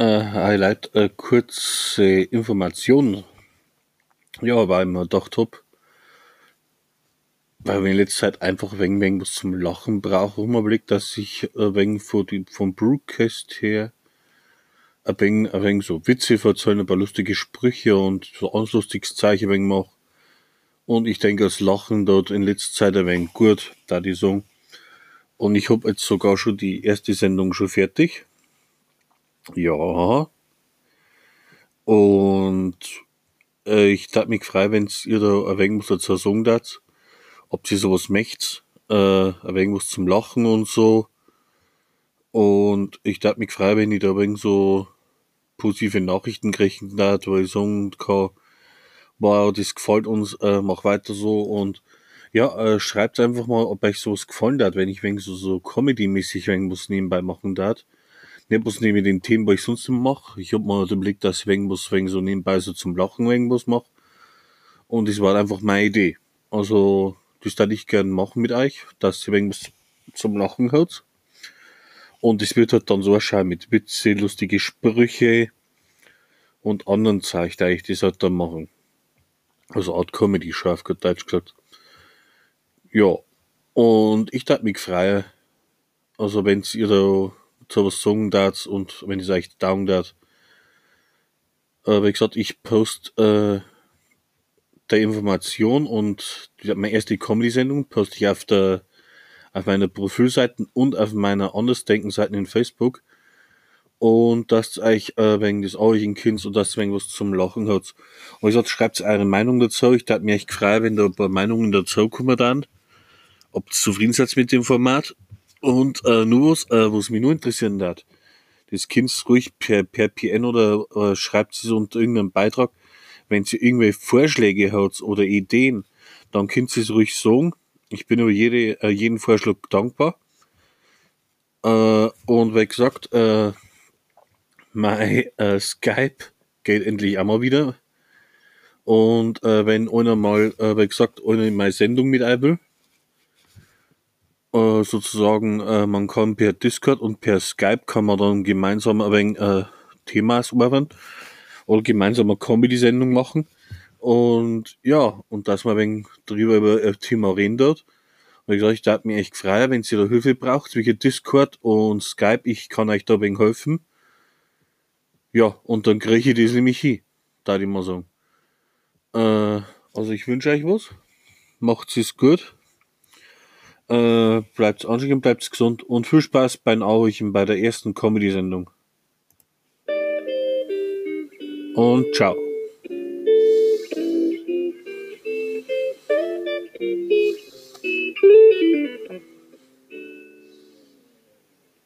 Leute, eine kurze Information. Ja, ich mir gedacht hab, weil ich in letzter Zeit einfach ein wenig, wenig was zum Lachen brauche, habe überlegt, dass ich ein wenig von die, vom Broadcast her ein wenig, ein wenig so Witze verzeihen, ein paar lustige Sprüche und so ein lustiges Zeichen wenig mache. Und ich denke, das Lachen dort in letzter Zeit ein wenig gut, da die sagen. Und ich hab jetzt sogar schon die erste Sendung schon fertig. Ja. Und äh, ich tat mich frei, wenn's ihr da wenig was dazu sagen dat, ob sie sowas möcht, äh, wenig was zum Lachen und so. Und ich tat mich frei, wenn ich da wenig so positive Nachrichten kriegen dat, weil ich sagen kann, wow, das gefällt uns, äh, mach weiter so und ja, äh, schreibt einfach mal, ob euch sowas gefallen hat, wenn ich wegen so, so Comedy-mäßig was nebenbei machen darf. Nicht bloß neben den Themen, was ich sonst immer mache. Ich hab mal den Blick, dass ich wegen was wegen so nebenbei so zum Lachen irgendwas mache. Und das war einfach meine Idee. Also, das würde ich gerne machen mit euch, dass ihr wegen was zum Lachen hat. Und es wird halt dann so erscheinen mit Witze, lustige Sprüche und anderen Zeichen, da ich das halt dann machen. Also Art Comedy, scharf gut Deutsch gesagt. Ja. Und ich tat mich frei. Also wenn's ihr da so was sagen dat und wenn ich euch daumen dat. Äh, wie gesagt, ich post äh, der Information und die, meine erste Comedy-Sendung poste ich auf der auf meiner Profilseiten und auf meiner Andersdenken-Seiten in Facebook. Und dass euch äh, wegen des eurigen Kinds und das wegen was zum Lachen hat. Und ich gesagt, schreibt eure Meinung dazu. Ich tat mir echt frei, wenn da ein paar Meinungen dazu kommen dann ob ihr zufrieden seid mit dem Format. Und äh, nur was, äh, was mich nur interessieren hat, das Kind ruhig per, per PN oder äh, schreibt es unter irgendeinem Beitrag, wenn sie irgendwelche Vorschläge hat oder Ideen, dann könnt sie es ruhig sagen. Ich bin über jede, äh, jeden Vorschlag dankbar. Äh, und wie gesagt, äh, mein äh, Skype geht endlich einmal wieder. Und äh, wenn einer mal, äh, wie gesagt, einer in meine Sendung mit ein äh, sozusagen, äh, man kann per Discord und per Skype kann man dann gemeinsam ein wenig äh, Themas arbeiten oder gemeinsam eine Comedy-Sendung machen. Und ja, und dass man ein wenig drüber über ein Thema reden dort. Und ich gesagt, ich darf mich echt freuen, wenn ihr da Hilfe braucht, wie Discord und Skype, ich kann euch da ein wenig helfen. Ja, und dann kriege ich das nämlich hin, da ich mal sagen. Äh, also ich wünsche euch was. Macht es gut. Äh, bleibt anständig, bleibt gesund und viel Spaß beim Aurichen bei der ersten Comedy-Sendung. Und ciao.